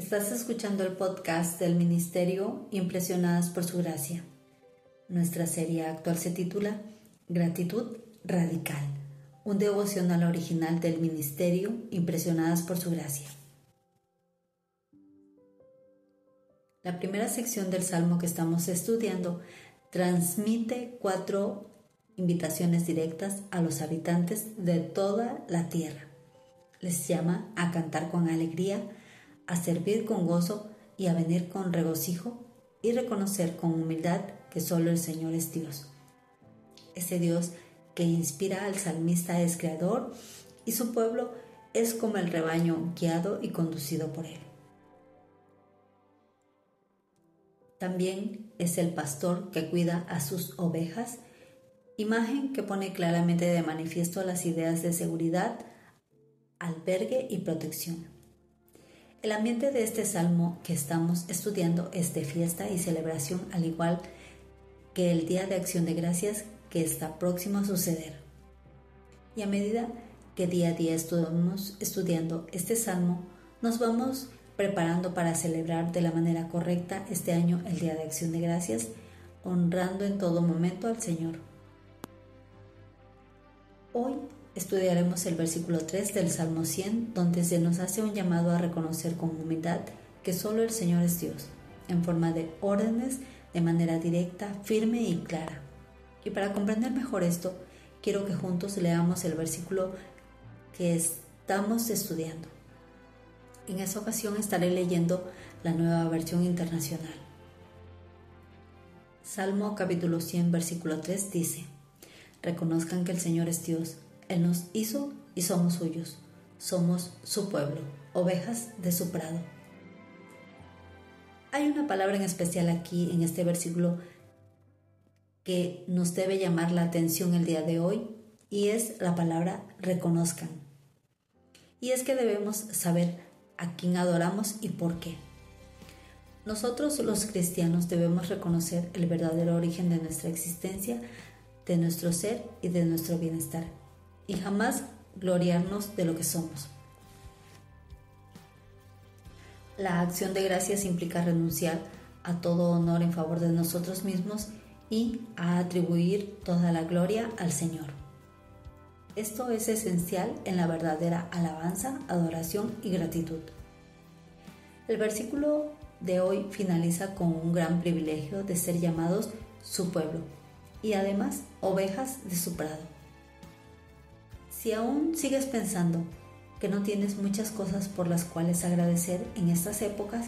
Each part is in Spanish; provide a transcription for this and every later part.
Estás escuchando el podcast del Ministerio Impresionadas por Su Gracia. Nuestra serie actual se titula Gratitud Radical, un devocional original del Ministerio Impresionadas por Su Gracia. La primera sección del Salmo que estamos estudiando transmite cuatro invitaciones directas a los habitantes de toda la tierra. Les llama a cantar con alegría, a servir con gozo y a venir con regocijo y reconocer con humildad que solo el Señor es Dios. Ese Dios que inspira al salmista es creador y su pueblo es como el rebaño guiado y conducido por él. También es el pastor que cuida a sus ovejas, imagen que pone claramente de manifiesto las ideas de seguridad, albergue y protección. El ambiente de este salmo que estamos estudiando es de fiesta y celebración, al igual que el Día de Acción de Gracias que está próximo a suceder. Y a medida que día a día estamos estudiando este salmo, nos vamos preparando para celebrar de la manera correcta este año el Día de Acción de Gracias, honrando en todo momento al Señor. Hoy Estudiaremos el versículo 3 del Salmo 100, donde se nos hace un llamado a reconocer con humildad que solo el Señor es Dios, en forma de órdenes, de manera directa, firme y clara. Y para comprender mejor esto, quiero que juntos leamos el versículo que estamos estudiando. En esa ocasión estaré leyendo la nueva versión internacional. Salmo capítulo 100, versículo 3 dice, Reconozcan que el Señor es Dios él nos hizo y somos suyos. Somos su pueblo, ovejas de su prado. Hay una palabra en especial aquí en este versículo que nos debe llamar la atención el día de hoy y es la palabra reconozcan. Y es que debemos saber a quién adoramos y por qué. Nosotros los cristianos debemos reconocer el verdadero origen de nuestra existencia, de nuestro ser y de nuestro bienestar y jamás gloriarnos de lo que somos. La acción de gracias implica renunciar a todo honor en favor de nosotros mismos y a atribuir toda la gloria al Señor. Esto es esencial en la verdadera alabanza, adoración y gratitud. El versículo de hoy finaliza con un gran privilegio de ser llamados su pueblo y además ovejas de su prado. Si aún sigues pensando que no tienes muchas cosas por las cuales agradecer en estas épocas,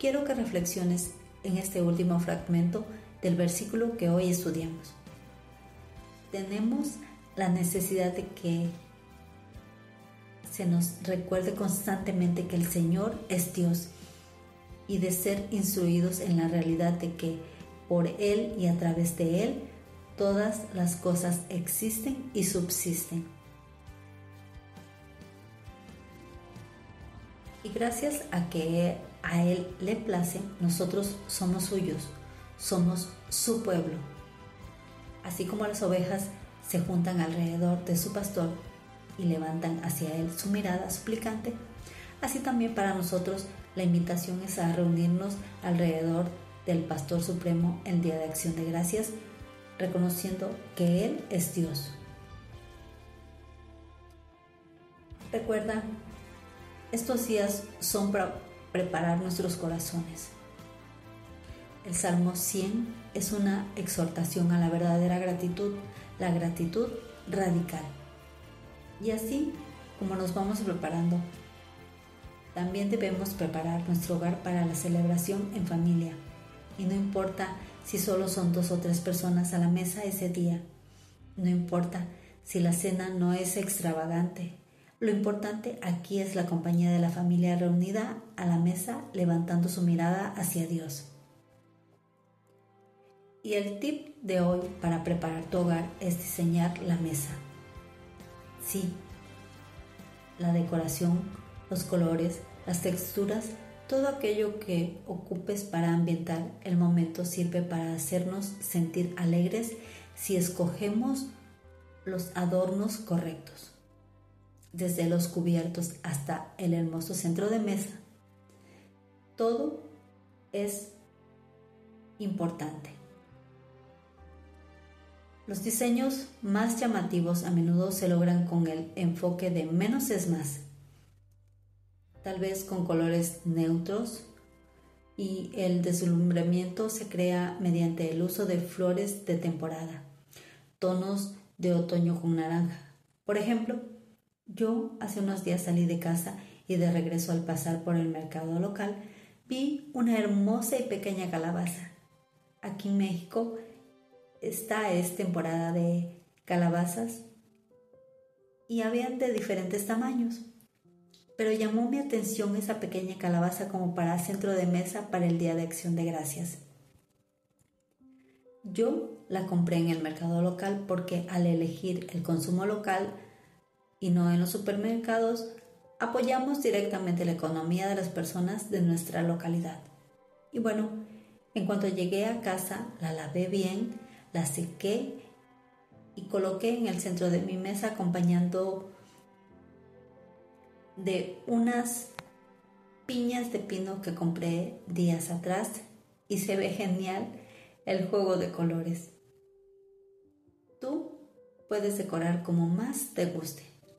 quiero que reflexiones en este último fragmento del versículo que hoy estudiamos. Tenemos la necesidad de que se nos recuerde constantemente que el Señor es Dios y de ser instruidos en la realidad de que por Él y a través de Él todas las cosas existen y subsisten. Y gracias a que a Él le place, nosotros somos suyos, somos su pueblo. Así como las ovejas se juntan alrededor de su pastor y levantan hacia Él su mirada suplicante, así también para nosotros la invitación es a reunirnos alrededor del Pastor Supremo el Día de Acción de Gracias, reconociendo que Él es Dios. Recuerda estos días son para preparar nuestros corazones. El Salmo 100 es una exhortación a la verdadera gratitud, la gratitud radical. Y así como nos vamos preparando, también debemos preparar nuestro hogar para la celebración en familia. Y no importa si solo son dos o tres personas a la mesa ese día. No importa si la cena no es extravagante lo importante aquí es la compañía de la familia reunida a la mesa levantando su mirada hacia Dios. Y el tip de hoy para preparar tu hogar es diseñar la mesa. Sí, la decoración, los colores, las texturas, todo aquello que ocupes para ambientar el momento sirve para hacernos sentir alegres si escogemos los adornos correctos desde los cubiertos hasta el hermoso centro de mesa. todo es importante. Los diseños más llamativos a menudo se logran con el enfoque de menos es más, tal vez con colores neutros y el deslumbramiento se crea mediante el uso de flores de temporada, tonos de otoño con naranja. Por ejemplo, yo hace unos días salí de casa y de regreso al pasar por el mercado local vi una hermosa y pequeña calabaza. Aquí en México está es temporada de calabazas y habían de diferentes tamaños. Pero llamó mi atención esa pequeña calabaza como para centro de mesa para el Día de Acción de Gracias. Yo la compré en el mercado local porque al elegir el consumo local y no en los supermercados, apoyamos directamente la economía de las personas de nuestra localidad. Y bueno, en cuanto llegué a casa, la lavé bien, la sequé y coloqué en el centro de mi mesa acompañando de unas piñas de pino que compré días atrás y se ve genial el juego de colores. Tú puedes decorar como más te guste.